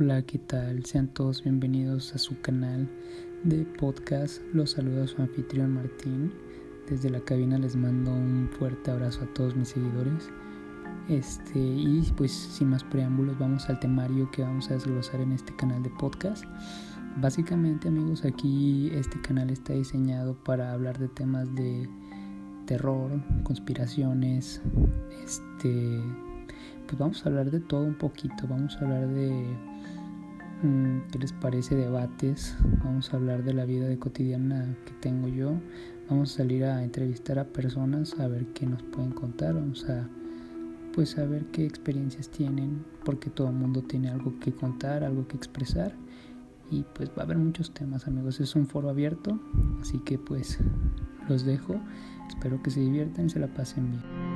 Hola, ¿qué tal? Sean todos bienvenidos a su canal de podcast. Los saluda su anfitrión Martín. Desde la cabina les mando un fuerte abrazo a todos mis seguidores. Este, y pues sin más preámbulos, vamos al temario que vamos a desglosar en este canal de podcast. Básicamente, amigos, aquí este canal está diseñado para hablar de temas de terror, conspiraciones, este pues vamos a hablar de todo un poquito, vamos a hablar de qué les parece debates, vamos a hablar de la vida de cotidiana que tengo yo, vamos a salir a entrevistar a personas a ver qué nos pueden contar, vamos a pues a ver qué experiencias tienen, porque todo el mundo tiene algo que contar, algo que expresar. Y pues va a haber muchos temas amigos, es un foro abierto, así que pues los dejo, espero que se diviertan y se la pasen bien.